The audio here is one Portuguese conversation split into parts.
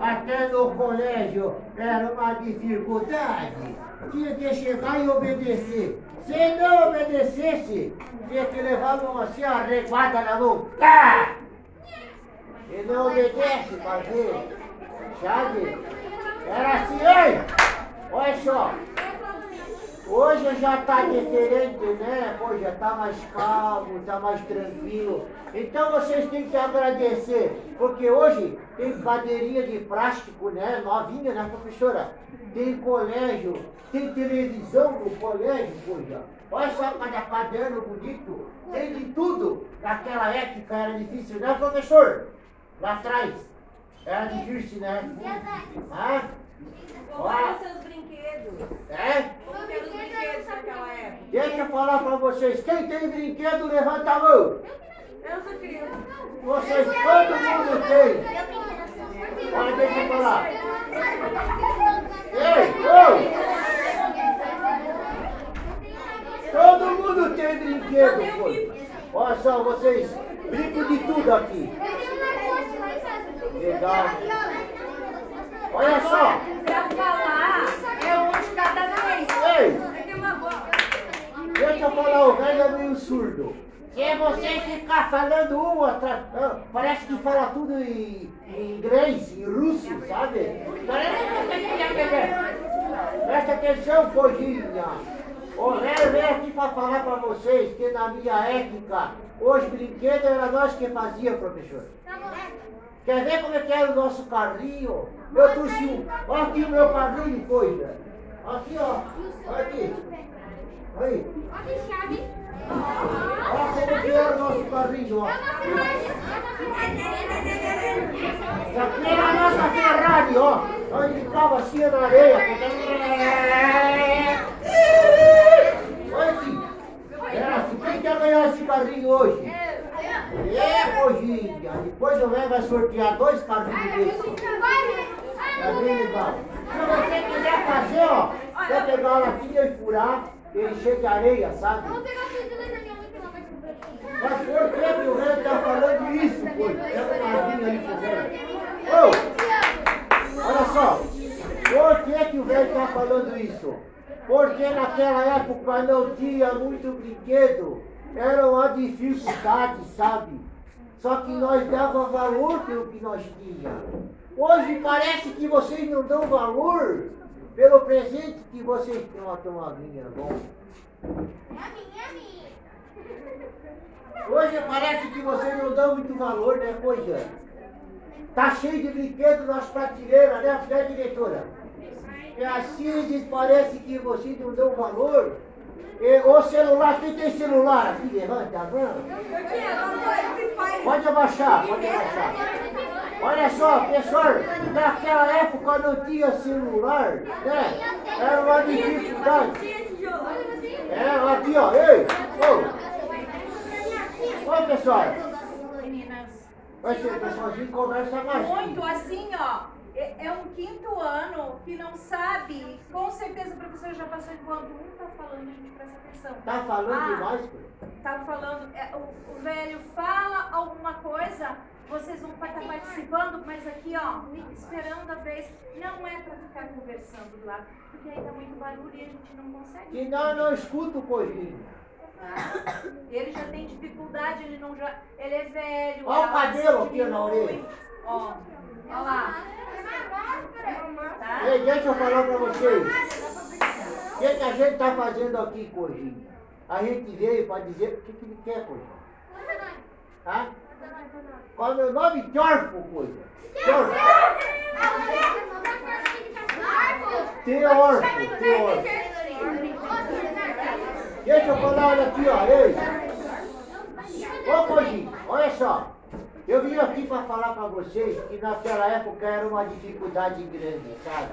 Até no colégio era uma dificuldade. Tinha que chegar e obedecer. Se não obedecesse, tinha que levar uma assim, arreguada na mão. Tá! E não obedece, fazer. Sabe? Era assim, ei! Olha só. Hoje já está diferente, né? Pô, já está mais calmo, está mais tranquilo. Então vocês têm que agradecer, porque hoje tem cadeirinha de plástico, né? Novinha, né, professora? Tem colégio, tem televisão no colégio, poxa. Olha só cada caderno bonito, tem de tudo. Naquela época era difícil, né, professor? Lá atrás. Era difícil, né? Ah? Como eram seus brinquedos? É? Como eram os brinquedos naquela época? Deixa eu falar pra vocês, quem tem brinquedo, levanta a mão. Eu sou criança. Vocês, todo mundo tem. Olha, deixa eu falar. Ei, ô! Todo mundo tem brinquedo, pô. Olha só, vocês brincam de tudo aqui. Legal. Olha só. Pra falar é um de cada vez. Ei, deixa eu falar, o velho é meio surdo. Se você ficar falando um atrás, parece que fala tudo em, em inglês, em russo, sabe? Parece que você quer entender. Presta atenção, coisinha. O velho veio aqui para falar para vocês que na minha época, os brinquedos era nós que fazia, professor. Quer ver como é que era o nosso carrinho? Eu trouxe um. Olha aqui o meu carrinho, coisa. Aqui, ó. Olha aqui. Aí. Olha como que era o nosso carrinho, ó. Isso aqui era a nossa Ferrari, ó. Onde ficava assim na areia. Olha aqui. Era assim. Quem quer ganhar esse carrinho hoje? É, coisinha. Depois o velho vai sortear dois carrinhos desses. É bem legal. Se você quiser fazer, ó, você pegar a latinha e furar, encher de areia, sabe? Mas por que, que o velho tá falando isso, pô? Pega uma aguinha aí pro velho. Ô, olha só. Por que, que o velho tá falando isso? Porque naquela época não tinha muito brinquedo. Era uma dificuldade, sabe? Só que nós dava valor pelo que nós tínhamos. Hoje parece que vocês não dão valor pelo presente que vocês têm. Uma vinha, bom. Hoje parece que vocês não dão muito valor, né, coisa? Tá cheio de brinquedos nas prateleiras, né, né diretora? E assim parece que vocês não dão valor. E, o celular, quem tem celular aqui? Levanta a mão. Pode abaixar, pode abaixar. Olha só, pessoal, naquela época não tinha celular, né? Era uma dificuldade. É, aqui ó, ei, ô. Ô pessoal, Meninas. ser pessoalzinho conversa mais. Muito assim, ó. É, é um quinto que não sabe. Com certeza o professor já passou enquanto um tá falando, a gente presta atenção. Tá falando Ah. demais, pô? Tá falando, é, o, o velho fala alguma coisa, vocês vão estar participando, mas aqui, ó, esperando a vez. Não é pra ficar conversando do lado, porque aí tá muito barulho e a gente não consegue. Que não, não escuta o coisinho. Tá? Ele já tem dificuldade, ele não já. Ele é velho. Olha o cabelo aqui na orelha. Ó, ó lá. Tá? Ei, deixa eu falar pra vocês. O que, que a gente tá fazendo aqui, coisinha? A gente veio pra dizer o que, que ele quer, coisa. Hã? Qual é o meu nome? Teorfo, coisa. Teorfo. Teorfo, Teorfo. Deixa eu falar, olha aqui, ó. Ei. Ô, coisinha, olha só. Eu vim aqui para falar para vocês que naquela época era uma dificuldade grande, sabe?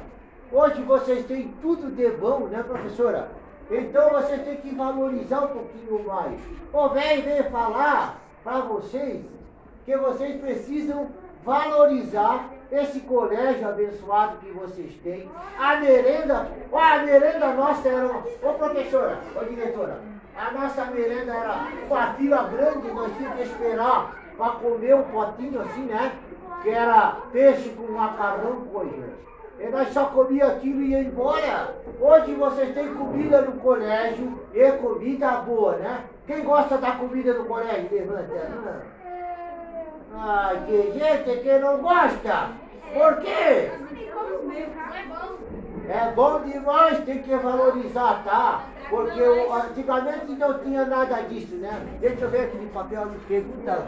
Hoje vocês têm tudo de bom, né, professora? Então vocês têm que valorizar um pouquinho mais. O velho veio falar para vocês que vocês precisam valorizar esse colégio abençoado que vocês têm. A merenda, a merenda nossa era, ô professora, ô diretora, a nossa merenda era uma fila grande, nós tínhamos que esperar para comer um potinho assim, né? que era peixe com macarrão, coisa. E nós só comia aquilo e ia embora. Hoje vocês têm comida no colégio e comida boa, né? Quem gosta da comida no colégio? Levanta. Ai, tem gente que não gosta. Por quê? É bom demais, tem que valorizar, tá? Porque antigamente não tinha nada disso, né? Deixa eu ver aquele papel de pergunta.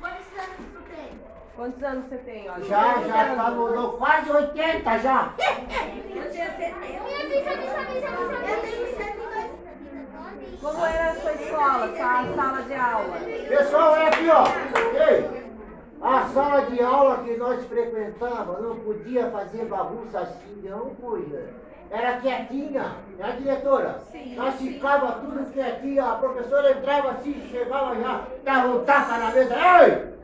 Quantos anos tu tem? Quantos anos você tem? Olha, Já, já tá no quase 80 já. Eu tenho 70. Minha filha, deixa eu ver, deixa eu ver. Eu tenho 102. Como era a sua escola, sua sala de aula? Pessoal, é aqui, ó. Ei, a sala de aula que nós frequentávamos não podia fazer bagunça assim, não, coisa. Era quietinha, né, diretora? Sim, Nós sim. ficava tudo quietinho, a professora entrava assim, chegava já, dava um tapa na mesa. Ei!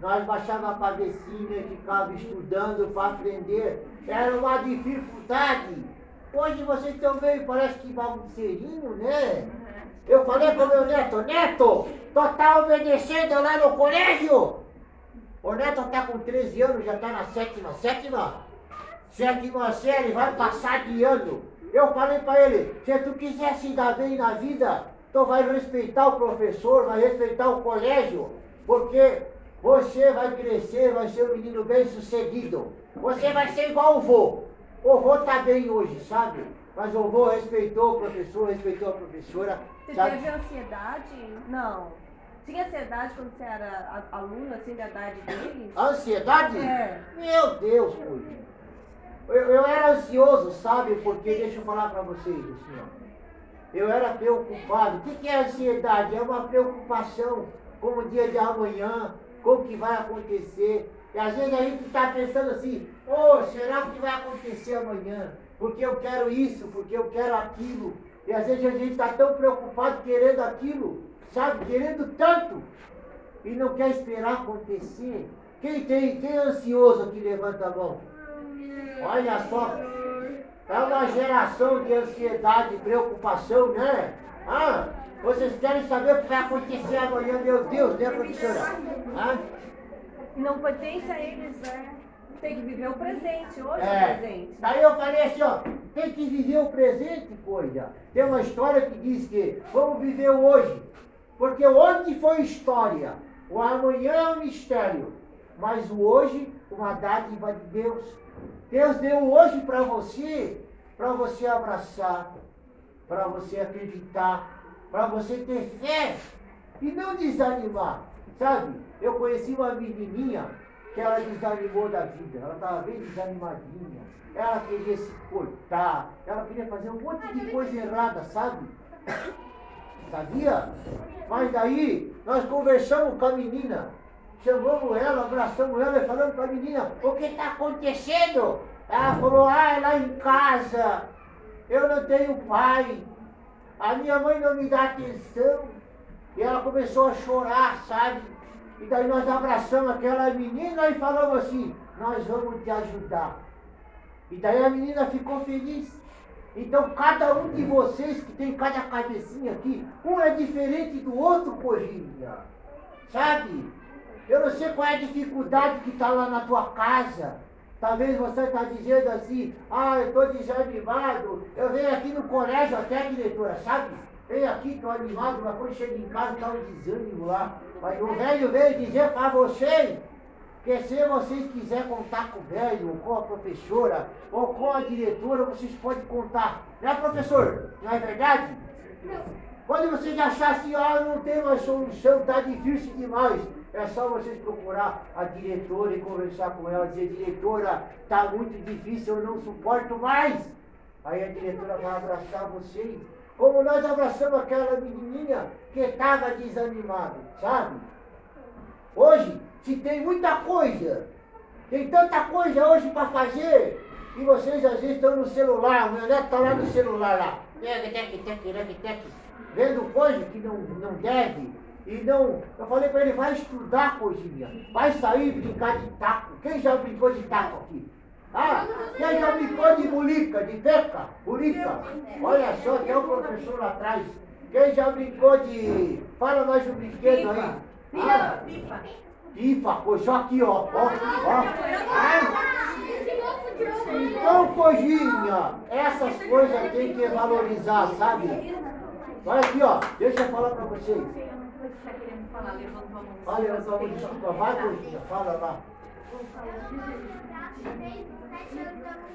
Nós baixava a cabecinha ficava estudando para aprender. Era uma dificuldade. Hoje vocês estão meio, parece que bagunceirinho, né? Eu falei com meu neto, Neto, tu tá obedecendo lá no colégio? O neto tá com 13 anos, já tá na sétima, sétima? Sétima série, vai passar de ano. Eu falei pra ele, se tu quiser se dar bem na vida, tu vai respeitar o professor, vai respeitar o colégio, porque você vai crescer, vai ser um menino bem sucedido. Você vai ser igual o vô. O vô tá bem hoje, sabe? Mas o vô respeitou o professor, respeitou a professora. Você sabe? teve ansiedade? Não. Tinha ansiedade quando você era aluno, assim, da idade deles? Ansiedade? É. Meu Deus, Cunha. Eu, eu era ansioso, sabe? Porque, deixa eu falar pra vocês assim, ó. Eu era preocupado. O que, que é ansiedade? É uma preocupação com o dia de amanhã, com o que vai acontecer. E às vezes a gente está pensando assim, ô, será que vai acontecer amanhã? Porque eu quero isso, porque eu quero aquilo. E às vezes a gente está tão preocupado querendo aquilo, sabe? Querendo tanto e não quer esperar acontecer. Quem tem, quem é ansioso aqui, levanta a mão. Olha só, é uma geração de ansiedade, preocupação, né? Ah, vocês querem saber o que vai acontecer amanhã, meu Deus, né, professora? Ah, não pertence eles, né? Tem que viver o presente, hoje é o é. presente. Daí eu falei assim, ó, tem que viver o presente, coisa. Tem uma história que diz que vamos viver o hoje. Porque ontem foi história, o amanhã é um mistério, mas o hoje, uma dádiva de Deus. Deus deu o hoje para você, para você abraçar, para você acreditar, para você ter fé e não desanimar. Sabe, eu conheci uma menininha que ela desanimou da vida, ela estava bem desanimadinha, ela queria se cortar, ela queria fazer um monte de coisa errada, sabe? Sabia? Mas daí nós conversamos com a menina, chamamos ela, abraçamos ela e falamos para a menina, o que está acontecendo? Ela falou, ah, é lá em casa, eu não tenho pai, a minha mãe não me dá atenção. E ela começou a chorar, sabe? E daí nós abraçamos aquela menina e falamos assim, nós vamos te ajudar. E daí a menina ficou feliz. Então cada um de vocês que tem cada cabecinha aqui, um é diferente do outro, Cojinha. Sabe? Eu não sei qual é a dificuldade que está lá na tua casa. Talvez você está dizendo assim, ah, eu estou desanimado. Eu venho aqui no colégio até, diretora, sabe? Venho aqui, estou animado, mas quando chego em casa está um desânimo lá. Mas o velho veio dizer para vocês que se vocês quiserem contar com o velho, ou com a professora, ou com a diretora, vocês podem contar. Né, professor? Não é verdade? Quando vocês acharem assim, ah, não tem mais solução, tá difícil demais, é só vocês procurar a diretora e conversar com ela, dizer, diretora, tá muito difícil, eu não suporto mais. Aí a diretora vai abraçar vocês, como nós abraçamos aquela menininha que estava desanimada, sabe? Hoje se tem muita coisa, tem tanta coisa hoje para fazer, e vocês às vezes estão no celular, o meu neto está lá no celular lá, vendo coisa que não, não deve, e não. Eu falei para ele, vai estudar, coisinha, vai sair brincar de taco. Quem já brincou de taco aqui? Ah, quem já brincou de bulica, de peca? Bulica? Olha só, tem um professor lá atrás. Quem já brincou de. Fala mais um brinquedo aí. Ah, Pipa. pipa, pois só aqui, ó. Ó, ó. Então, coisinha, essas coisas tem que valorizar, sabe? Olha aqui, ó. Deixa eu falar pra vocês. Eu não sei se querendo falar, levantou a mão. Olha, eu desculpa. Vai, coisinha,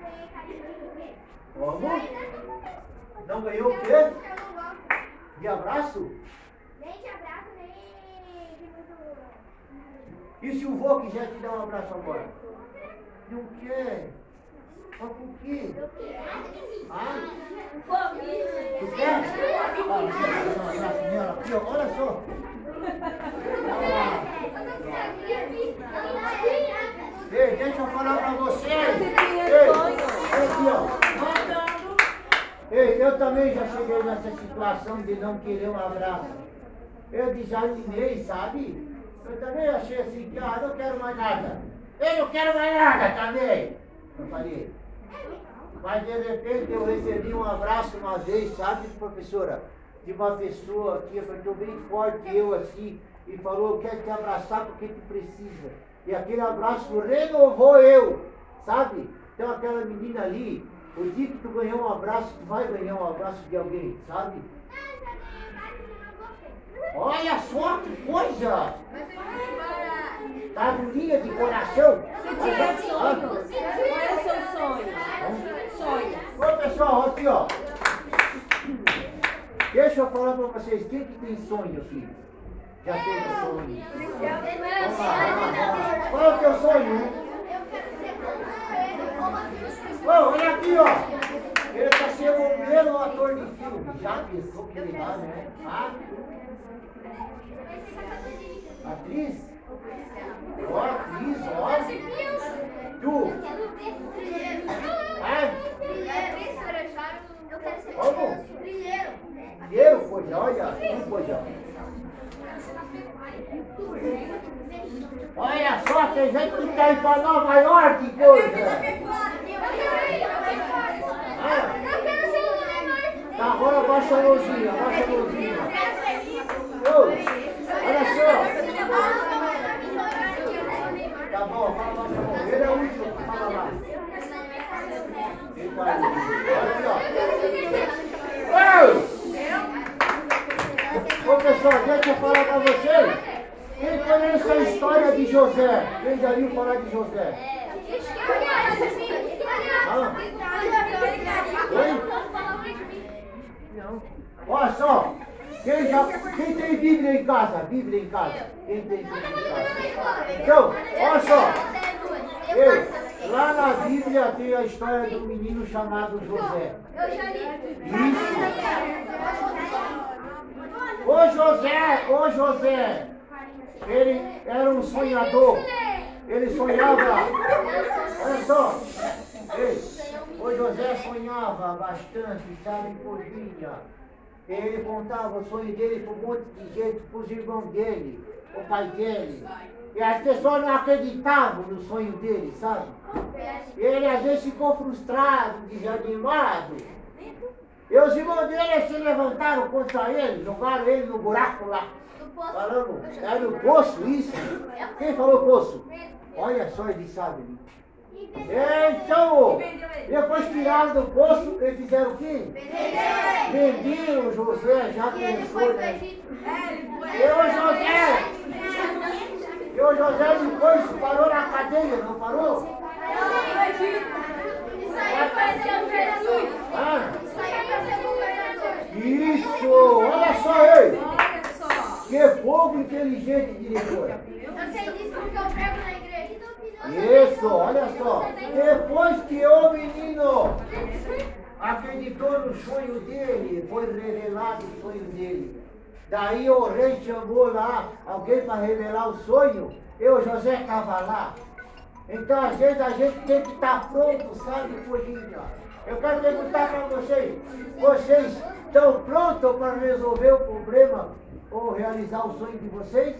fala lá. Como? Não ganhou o quê? Eu não gosto. De abraço? Nem de abraço, nem de muito. E se o vô quiser te dar um abraço agora? Não quer. Mas por quê? Ah? Tu quer? Ah, deixa eu dar um abraço nela aqui, ó. Olha só. Ah, ei, deixa eu falar pra vocês. Ei, ó. Ei, eu também já cheguei nessa situação de não querer um abraço. Eu desanimei, sabe? Eu também achei assim que, ah, não quero mais nada. Eu não quero mais nada também. Eu falei. Mas de repente eu recebi um abraço uma vez, sabe, professora? De uma pessoa que apertou bem forte eu assim e falou, eu quero te abraçar porque tu precisa. E aquele abraço renovou eu, sabe? Então aquela menina ali, o dia que tu ganhou um abraço, tu vai ganhar um abraço de alguém, sabe? Olha só que coisa! Tá durinha de coração? Se tiver sonho, qual é o seu sonho? Sonho. Ô pessoal, aqui ó. Deixa eu falar pra vocês, quem que tem sonho aqui? Já teve sonho? Qual é o teu sonho? Ô, olha aqui ó. Ele tá sendo o primeiro ator de filme. Já pensou que legal, né? Ah, atriz? Ó, atriz, ó. Tu? Ah, Como? Dinheiro, pois olha, tu, pois Olha só, tem gente que quer ir pra Nova York, coisa. Ah, tá, agora abaixa a luzinha, abaixa a luzinha. Ô, olha só. Tá bom, fala lá, tá. Ele é o último fala lá. Ele tá. Olha aqui, ó. Ô pessoal, deixa eu falar pra vocês. Quem conhece a história de José? Quem já viu falar de José? Ah. Olha só. Quem, já, quem tem Bíblia em casa? Bíblia em casa. Quem tem Bíblia em casa? Então, olha só. Ei, lá na Bíblia tem a história um menino chamado José. Ô José, ô José, ele era um sonhador. Ele sonhava. Olha só. O José sonhava bastante, sabe, cozinha. Ele contava o sonho dele para um monte de gente, para os irmãos dele, o pai dele. E as pessoas não acreditavam no sonho dele, sabe? Ele às vezes ficou frustrado, desanimado. E os irmãos dele se levantaram contra ele, jogaram ele no buraco lá. Falando, é no poço isso? Quem falou poço? Olha só, ele sabe. Então, depois tiraram do poço, eles fizeram o quê? Venderam José, já pensou, né? E o José, e o José depois parou na cadeia, não parou? Ah, isso, olha só ei, Olha só. que povo inteligente, diretor. Eu sei disso porque eu prego na igreja. Isso, olha só. Depois que o menino acreditou no sonho dele, foi revelado o sonho dele. Daí o rei chamou lá alguém para revelar o sonho, e o José estava lá. Então, às vezes, a gente tem que estar pronto, sabe, coisinha? Eu quero perguntar para vocês, vocês estão prontos para resolver o problema ou realizar o sonho de vocês?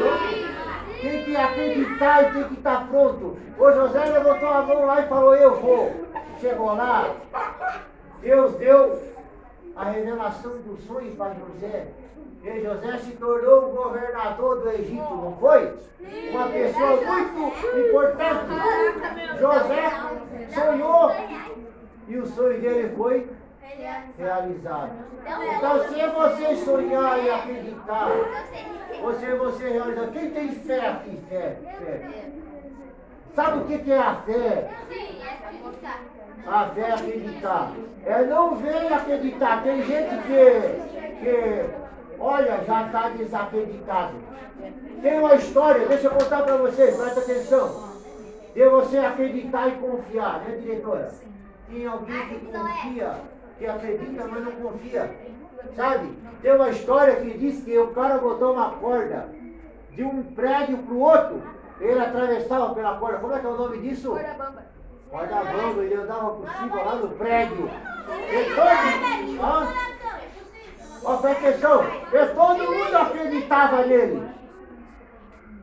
Prontos? Tem que acreditar e tem que estar pronto. O José levantou a mão lá e falou, eu vou. Chegou lá, Deus deu a revelação do sonho para José. E José se tornou o governador do Egito, não foi? Uma pessoa muito importante. José sonhou e o sonho dele foi realizado. Então, se você sonhar e acreditar, você, você realiza. Quem tem fé aqui? Fé, fé. Sabe o que é a fé? A fé é acreditar. É não ver e acreditar. Tem gente que, que olha, já está desacreditado. Tem uma história, deixa eu contar para vocês, presta atenção. De você acreditar e confiar, né, diretora? Tem alguém que confia, que acredita, mas não confia. Sabe? Tem uma história que diz que o cara botou uma corda de um prédio para o outro. Ele atravessava pela corda. Como é que é o nome disso? Corda bamba. Corda bamba, ele andava por cima lá no prédio. E todo, ó, ó, presta atenção, e todo mundo acreditava nele.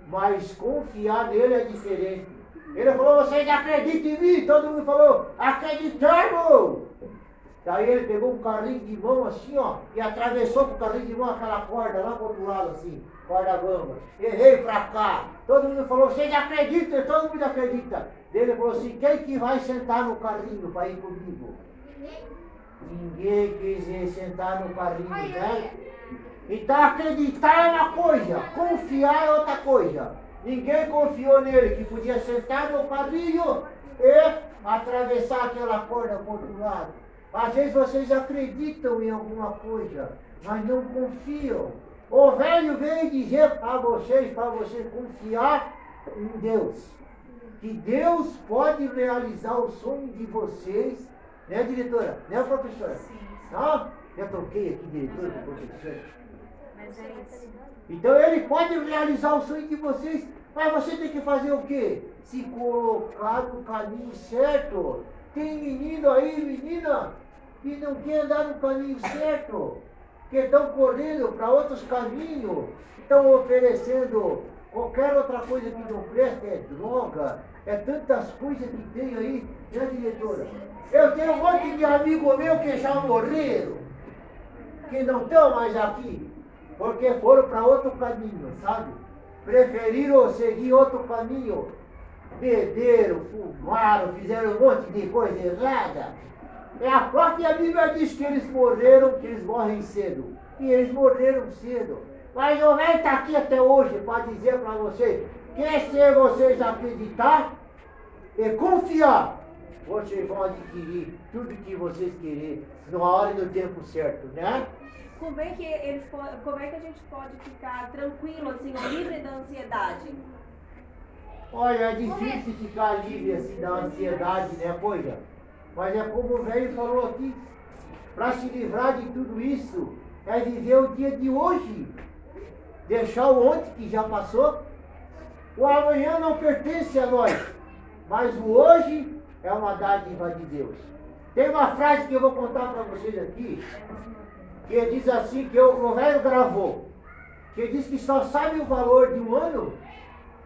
Mas confiar nele é diferente. Ele falou, vocês acreditam em mim? Todo mundo falou, acreditamos! Daí ele pegou um carrinho de mão assim, ó, e atravessou com o carrinho de mão aquela corda lá pro outro lado, assim, corda bamba. E veio pra cá. Todo mundo falou, vocês acreditam? Todo mundo acredita. Ele falou assim, quem que vai sentar no carrinho para ir comigo? Ninguém quis sentar no carrinho, né? Então acreditar é uma coisa, confiar é outra coisa. Ninguém confiou nele que podia sentar no carrinho e atravessar aquela corda para outro lado. Às vezes vocês acreditam em alguma coisa, mas não confiam. O velho veio dizer para vocês, para você confiar em Deus. Que Deus pode realizar o sonho de vocês, né, diretora? Né, professora? Sim. Ah, já troquei aqui, diretora, com professora. Mas é isso. Então ele pode realizar o sonho de vocês, mas você tem que fazer o quê? Se colocar no caminho certo. Tem menino aí, menina, que não quer andar no caminho certo, que estão correndo para outros caminhos, estão oferecendo qualquer outra coisa que não presta, é droga, é tantas coisas que tem aí, né diretora? Eu tenho um monte de amigo meu que já morreram, que não estão mais aqui, porque foram para outro caminho, sabe? Preferiram seguir outro caminho. Beberam, fumaram, fizeram um monte de coisa errada. É a própria Bíblia diz que eles morreram, que eles morrem cedo. E eles morreram cedo. Mas o velho está aqui até hoje para dizer para vocês que se vocês acreditar e confiar, vocês vão adquirir tudo que vocês querem na hora e no tempo certo, né? Como é que eles como é que a gente pode ficar tranquilo assim, livre da ansiedade? Olha, é difícil ficar livre assim da ansiedade, né, coisa? Mas é como o velho falou aqui, para se livrar de tudo isso, é viver o dia de hoje. Deixar o ontem que já passou. O amanhã não pertence a nós, mas o hoje é uma dádiva de Deus. Tem uma frase que eu vou contar para vocês aqui, que diz assim, que o velho gravou, que diz que só sabe o valor de um ano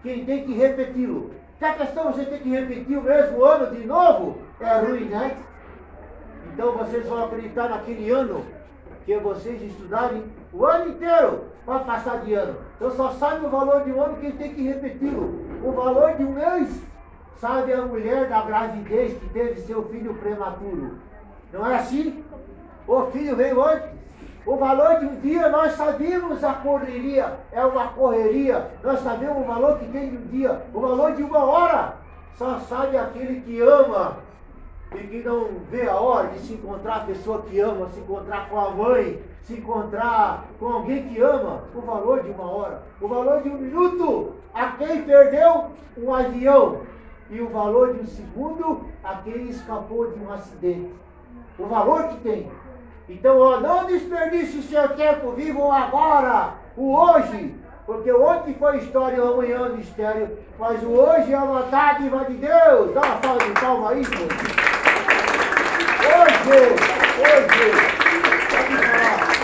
quem tem que repeti-lo. Se a questão você tem que repetir o mesmo ano de novo, é ruim, né? Então vocês vão acreditar naquele ano que vocês estudarem o ano inteiro para passar de ano. Então só sabe o valor de um ano quem tem que repeti-lo. O valor de um mês sabe a mulher da gravidez que teve seu filho prematuro. Não é assim? O filho veio antes. O valor de um dia, nós sabemos a correria, é uma correria. Nós sabemos o valor que tem de um dia. O valor de uma hora, só sabe aquele que ama e que não vê a hora de se encontrar a pessoa que ama, se encontrar com a mãe, se encontrar com alguém que ama. O valor de uma hora, o valor de um minuto, a quem perdeu um avião. E o valor de um segundo, a quem escapou de um acidente. O valor que tem. Então, ó, não desperdice o seu tempo, viva o agora, o hoje, porque ontem foi história, o amanhã é mistério, mas o hoje é uma dádiva de Deus. Dá uma salva de palma aí, Deus, foi Deus. Pode falar.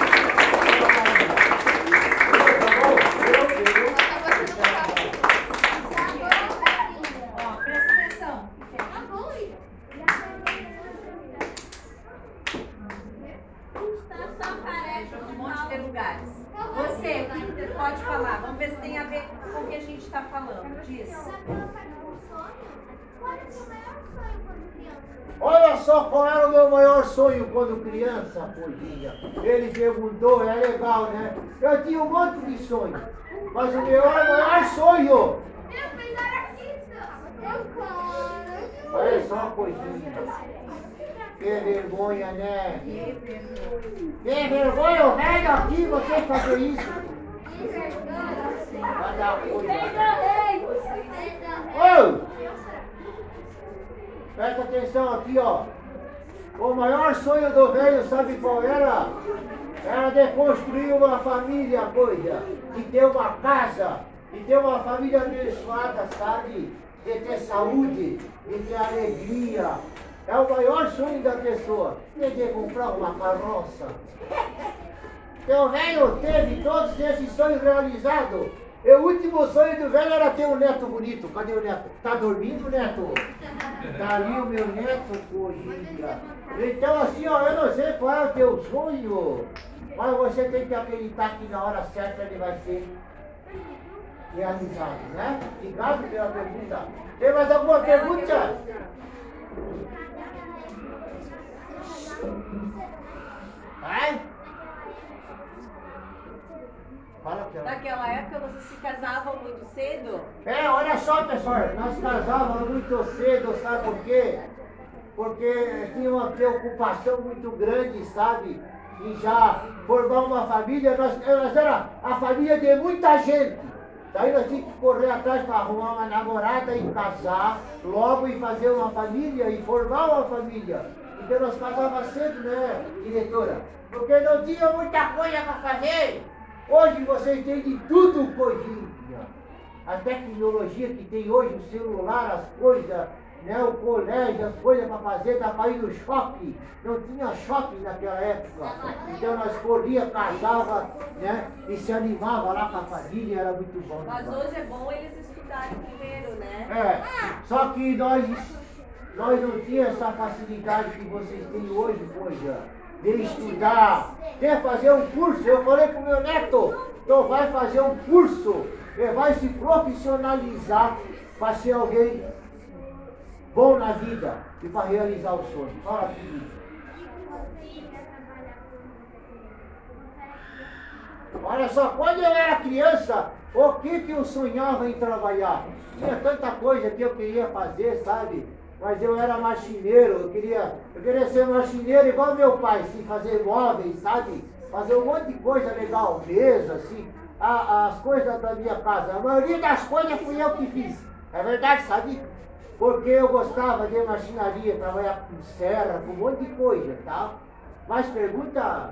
Você, pode falar. Vamos ver se tem a ver com o que a gente está falando. Diz. Olha só qual era o meu maior sonho quando criança, coisinha. Ele perguntou, é legal, né? Eu tinha um monte de sonho, mas o meu maior sonho. Olha só, coisinha. Que vergonha, né? Que vergonha, o velho aqui, você fazer isso. Ô! Presta atenção aqui, ó. O maior sonho do velho, sabe qual era? Era de construir uma família, coisa. De ter uma casa. De ter uma família abençoada, sabe? De ter saúde. De ter alegria. É o maior sonho da pessoa. De comprar uma carroça. Seu velho teve todos esses sonhos realizados. O último sonho do velho era ter um neto bonito. Cadê o neto? Tá dormindo, neto? Tá ali o meu neto, coisinha. Então assim, ó, eu não sei qual é o teu sonho, mas você tem que acreditar que na hora certa ele vai ser realizado, né? Obrigado pela pergunta. Tem mais alguma pergunta? Vai? Naquela época vocês se casavam muito cedo? É, olha só, pessoal, nós casávamos muito cedo, sabe por quê? Porque tinha uma preocupação muito grande, sabe? E já formar uma família, nós, nós era a família de muita gente. Daí nós tínhamos que correr atrás para arrumar uma namorada e casar, logo e fazer uma família e formar uma família. Então nós casávamos cedo, né, diretora? Porque não tinha muita coisa para fazer. Hoje vocês têm de tudo, coisinha. A tecnologia que tem hoje, o celular, as coisas, né, o colégio, as coisas para fazer, dá para ir no shopping. Não tinha shopping naquela época. Então nós corria, casava, né, e se animava lá com a família, era muito bom. Mas hoje é bom eles estudarem primeiro, né? É, só que nós, nós não tínhamos essa facilidade que vocês têm hoje, coisa, de estudar, de fazer um curso. Eu falei pro meu neto, então vai fazer um curso, e vai se profissionalizar para ser alguém bom na vida e para realizar o sonho. Fala, filho. Olha só, quando eu era criança, o que que eu sonhava em trabalhar? Tinha tanta coisa que eu queria fazer, sabe? Mas eu era marceneiro, eu queria, eu queria ser marceneiro igual meu pai, assim, fazer móveis, sabe? Fazer um monte de coisa legal, mesa, assim, a- as coisas da minha casa. A maioria das coisas fui eu que fiz. É verdade, sabe? Porque eu gostava de marcenaria, trabalhar com serra, com um monte de coisa, tá? Mas pergunta,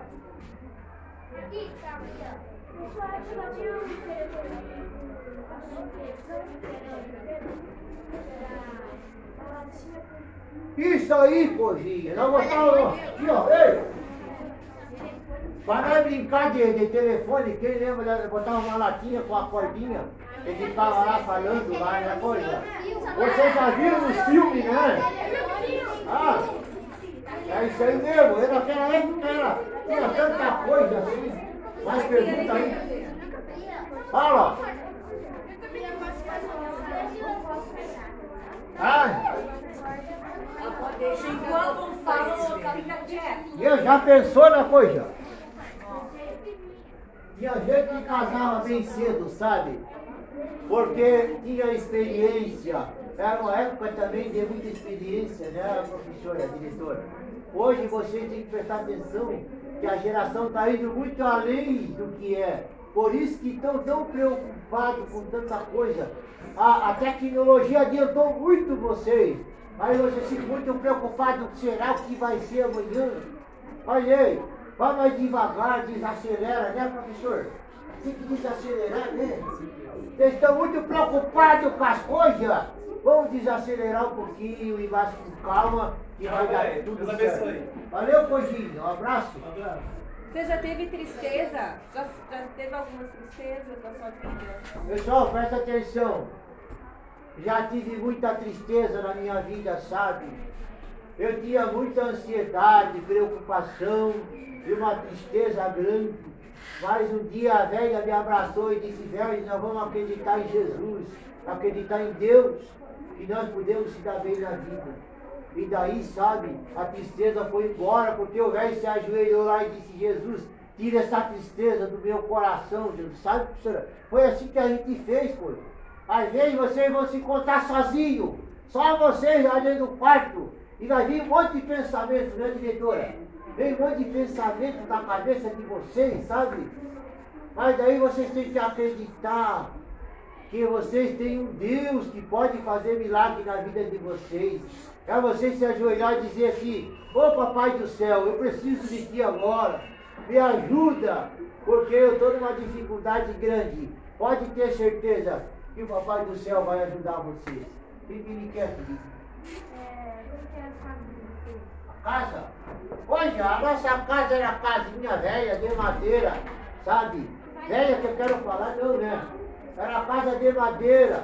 Isso aí, cozinha. Nós botávamos aqui, ó. Ei! Para brincar de, de telefone, quem lembra? Botava uma latinha com a cordinha e ficava lá falando lá, né, coisa? Vocês já viram nos filmes, né? Ah, é isso aí mesmo. Eu, naquela época era, tinha tanta coisa assim. Mais pergunta aí. Fala. Ah, Enquanto um fala, o outro fica quieto. Eu já pensou na coisa? Tinha gente que casava bem cedo, sabe? Porque tinha experiência. Era uma época também de muita experiência, né, professora, diretora? Hoje vocês têm que prestar atenção que a geração está indo muito além do que é. Por isso que estão tão preocupados com tanta coisa. A, a tecnologia adiantou muito vocês. Mas vocês ficam muito preocupados, será o que vai ser amanhã? Olha aí, vai mais devagar, desacelera, né, professor? Tem que desacelerar, né? Vocês estão muito preocupados com as coisas. Vamos desacelerar um pouquinho e mais com calma e vai dar tudo Deus certo. abençoe. Valeu, Coisinho. Um abraço. Você já teve tristeza? Já, já teve algumas tristezas na sua vida? Pessoal, presta atenção. Já tive muita tristeza na minha vida, sabe? Eu tinha muita ansiedade, preocupação e uma tristeza grande. Mas um dia a velha me abraçou e disse, velho, nós vamos acreditar em Jesus. acreditar em Deus, que nós podemos se dar bem na vida. E daí, sabe, a tristeza foi embora, porque o velho se ajoelhou lá e disse, Jesus, tira essa tristeza do meu coração, Jesus. Sabe, professora? Foi assim que a gente fez, pô. Às vezes vocês vão se encontrar sozinhos, só vocês lá dentro do quarto. E vai vir um monte de pensamento, né, diretora? Vem um monte de pensamento na cabeça de vocês, sabe? Mas daí vocês têm que acreditar que vocês têm um Deus que pode fazer milagre na vida de vocês. É vocês se ajoelhar e dizer assim, ô oh, papai do céu, eu preciso de ti agora. Me ajuda, porque eu estou numa dificuldade grande. Pode ter certeza que o papai do céu vai ajudar vocês. O que ele quer, filho? É, eu quero saber. A casa? Hoje, a nossa casa era casinha velha, de madeira, sabe? Velha que eu quero falar, não, né? Era casa de madeira.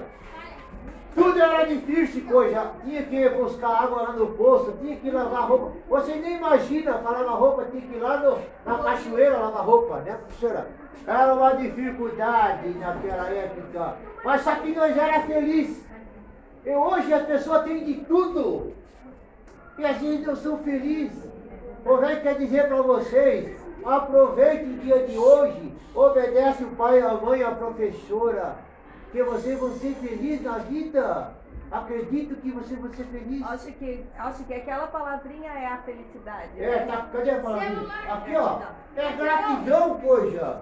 Tudo era difícil, coisa. Tinha que ir buscar água lá no poço, tinha que lavar roupa. Você nem imagina lavar roupa, tinha que ir lá no, na cachoeira lavar roupa, né, professora? Era uma dificuldade naquela época. Mas só que nós era feliz. E hoje as pessoas têm de tudo. E a gente não são felizes. O velho quer dizer para vocês, aproveite o dia de hoje, obedece o pai, a mãe, a professora, que vocês vão ser felizes na vida. Acredito que vocês vão ser felizes. Acho que, acho que aquela palavrinha é a felicidade. É, tá, cadê a palavrinha? Aqui, ó. É gratidão, poxa.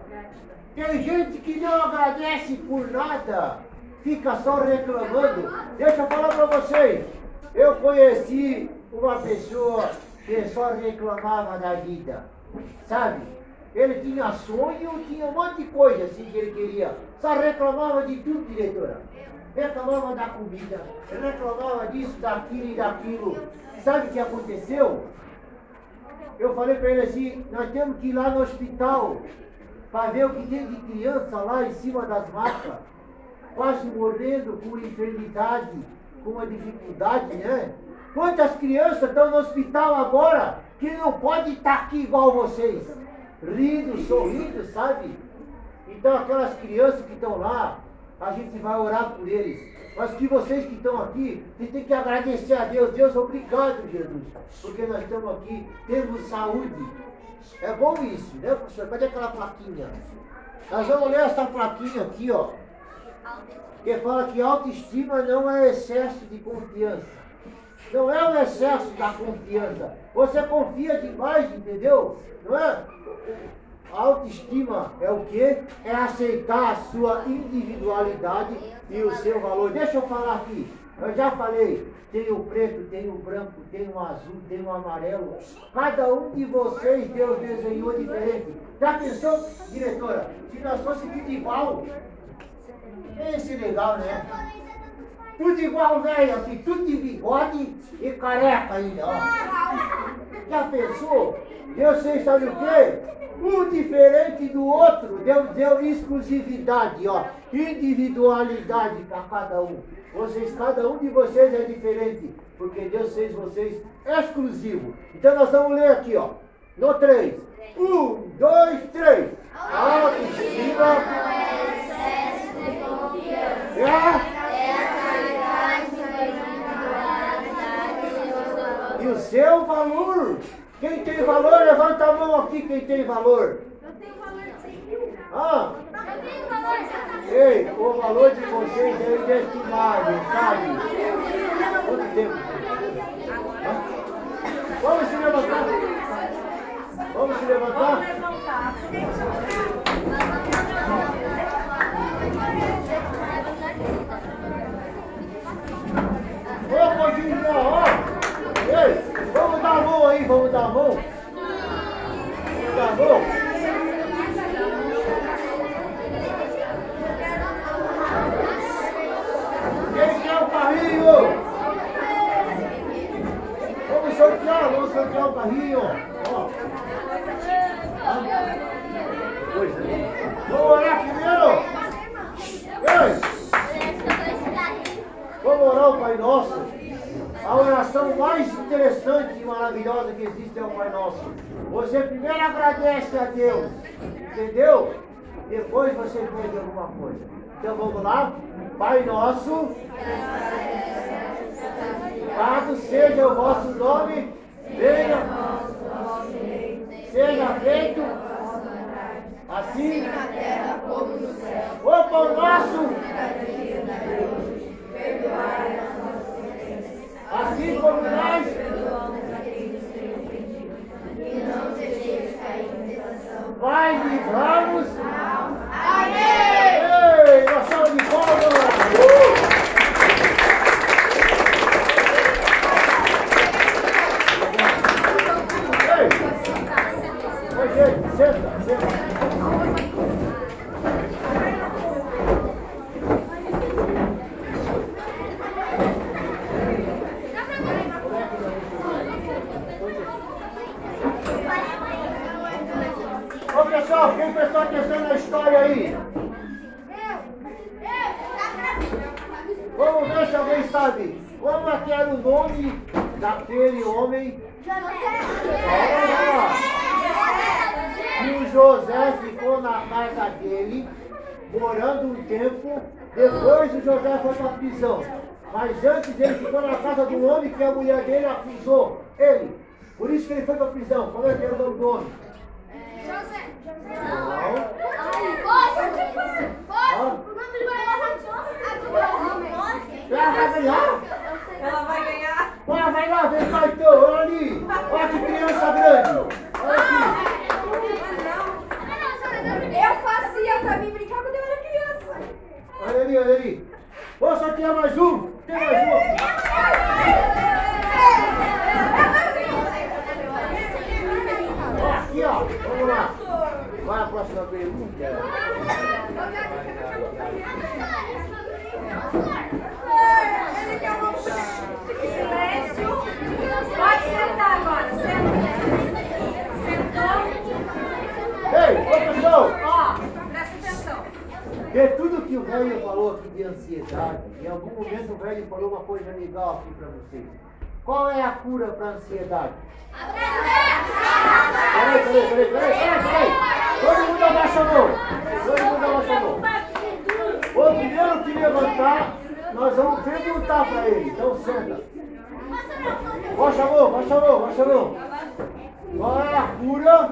Tem gente que não agradece por nada, fica só reclamando. Deixa eu falar para vocês. Eu conheci uma pessoa que só reclamava da vida, sabe? Ele tinha sonho, tinha um monte de coisa assim que ele queria. Só reclamava de tudo, diretora. Reclamava da comida, reclamava disso, daquilo e daquilo. Sabe o que aconteceu? Eu falei para ele assim, nós temos que ir lá no hospital para ver o que tem de criança lá em cima das macas, quase morrendo com enfermidade, com uma dificuldade, né? Quantas crianças estão no hospital agora que não pode estar aqui igual vocês? Rindo, sorrindo, sabe? Então aquelas crianças que estão lá, a gente vai orar por eles. Mas que vocês que estão aqui, vocês têm que agradecer a Deus. Deus, obrigado, Jesus. Porque nós estamos aqui, temos saúde. É bom isso, né, professor? Cadê aquela plaquinha? Nós vamos ler essa plaquinha aqui, ó. Que fala que autoestima não é excesso de confiança. Não é o excesso da confiança. Você confia demais, entendeu? Não é? Autoestima é o que? É aceitar a sua individualidade e o seu valor. Deixa eu falar aqui. Eu já falei, tem o preto, tem o branco, tem o azul, tem o amarelo. Cada um de vocês Deus desenhou diferente. Já pensou, diretora, se nós tudo igual? Esse legal, né? Tudo igual, velho, aqui, tudo de bigode e careca ainda, ó. Já pensou? Eu sei, sabe o quê? Um diferente do outro, Deus deu exclusividade, ó, individualidade para cada um. Vocês, cada um de vocês é diferente, porque Deus fez vocês exclusivo. Então nós vamos ler aqui, ó, no 3. Um, dois, três. Autoestima. É? E o seu valor. Quem tem valor, levanta a mão aqui, quem tem valor. Eu tenho valor de Ah. Eu tenho valor de Ei, o valor de vocês é inestimável, sabe? Quanto tempo? Vamos se levantar. Vamos se levantar? Vamos levantar. Depois você pede alguma coisa. Então vamos lá? Pai nosso, Santo seja o vosso nome, venha, seja feito assim na terra como no céu. O pão nosso, assim como nós vai livrar-nos. Amém! Ei, nós estamos de palmas! Ei! Ô, gente, senta, senta. Ô pessoal, quem prestou atenção na história aí? Vamos ver se alguém sabe. Como é que era o nome daquele homem? E o José ficou na casa dele, morando um tempo. Depois o José foi para a prisão. Mas antes ele ficou na casa do homem que a mulher dele acusou ele. Que ele foi para a prisão. Qual é que era o nome do homem? Ela vai ganhar? Ela vai ganhar. Vai lá, vem cá então, olha ali. Olha que criança grande. Olha aqui. Eu fazia pra mim brincar quando eu era criança. Olha ali, olha ali. Ô, só tinha mais um. Tem mais um aqui. Ó, aqui, ó. Vamos lá. Vai a próxima pergunta. Silêncio. Pode sentar agora. Senta. Sentou. Ei, ô pessoal. Ó, presta atenção. De tudo que o velho falou aqui de ansiedade, em algum momento o velho falou uma coisa legal aqui pra vocês. Qual é a cura pra ansiedade? Peraí, peraí, peraí, peraí, peraí, peraí. Todo mundo abaixa a mão. Todo mundo abaixa a mão. O primeiro que levantar, nós vamos perguntar pra ele. Então senta. Baixa a mão, baixa a mão, baixa a mão. Qual é a cura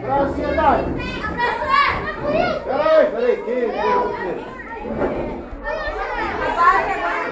pra ansiedade? Peraí, peraí, quem foi você? i'm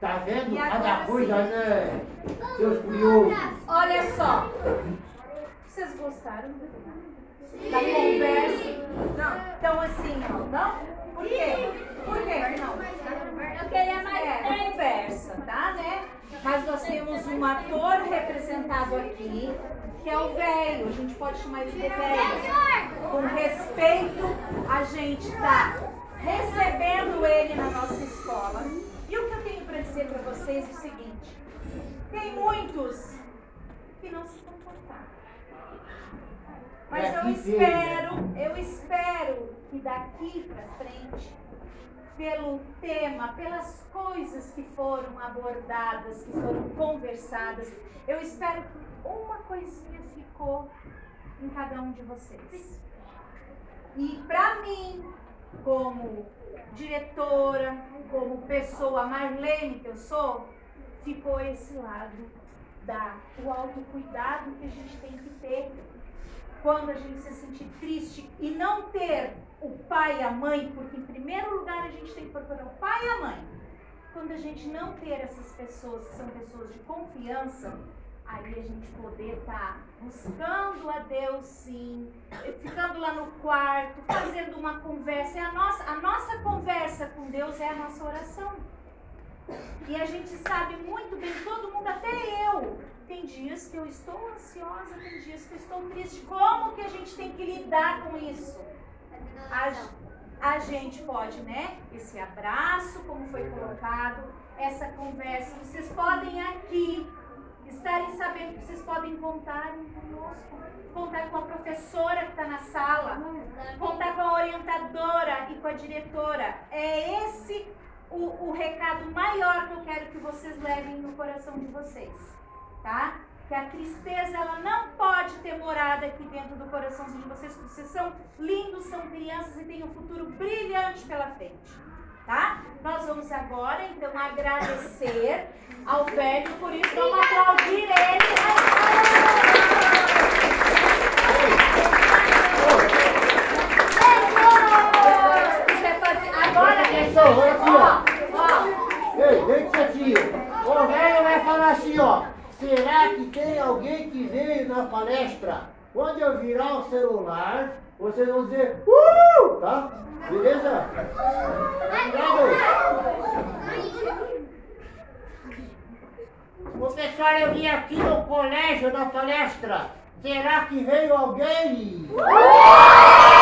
Tá vendo? Cada coisa, né? Seus curiosos. Olha só. Vocês gostaram da conversa? Não. Então assim, ó, não? Por quê? Por quê não? Eu queria mais É, conversa, tá, né? Mas nós temos um ator representado aqui, que é o velho. A gente pode chamar ele de velho. Com respeito, a gente tá recebendo ele na nossa escola. E o que eu tenho para dizer para vocês é o seguinte: tem muitos que não se comportaram. Mas É eu espero, eu espero que daqui para frente pelo tema, pelas coisas que foram abordadas, que foram conversadas. Eu espero que uma coisinha ficou em cada um de vocês. E para mim, como diretora, como pessoa Marlene que eu sou, ficou esse lado da o autocuidado que a gente tem que ter quando a gente se sentir triste e não ter o pai e a mãe, porque em primeiro lugar a gente tem que procurar o pai e a mãe. Quando a gente não ter essas pessoas que são pessoas de confiança, aí a gente poder estar tá buscando a Deus sim, ficando lá no quarto, fazendo uma conversa. É a nossa, a nossa conversa com Deus é a nossa oração. E a gente sabe muito bem, todo mundo, até eu, tem dias que eu estou ansiosa, tem dias que eu estou triste. Como que a gente tem que lidar com isso? A, a gente pode, né? Esse abraço, como foi colocado, essa conversa. Vocês podem aqui estarem sabendo que vocês podem contar conosco, contar com a professora que está na sala, contar com a orientadora e com a diretora. É esse o, o recado maior que eu quero que vocês levem no coração de vocês, tá? Que a tristeza ela não pode ter morada aqui dentro do coração de vocês, porque vocês são lindos, são crianças e têm um futuro brilhante pela frente, tá? Nós vamos agora então agradecer ao velho, por isso vamos aplaudir ele. Agora aqui, ó. Ei, vem quietinho. O velho vai falar assim, ó. Será que tem alguém que veio na palestra? Quando eu virar o celular, vocês vão dizer, uh! Tá? Beleza? Professor, eu vim aqui no colégio na palestra. Será que veio alguém? Uh!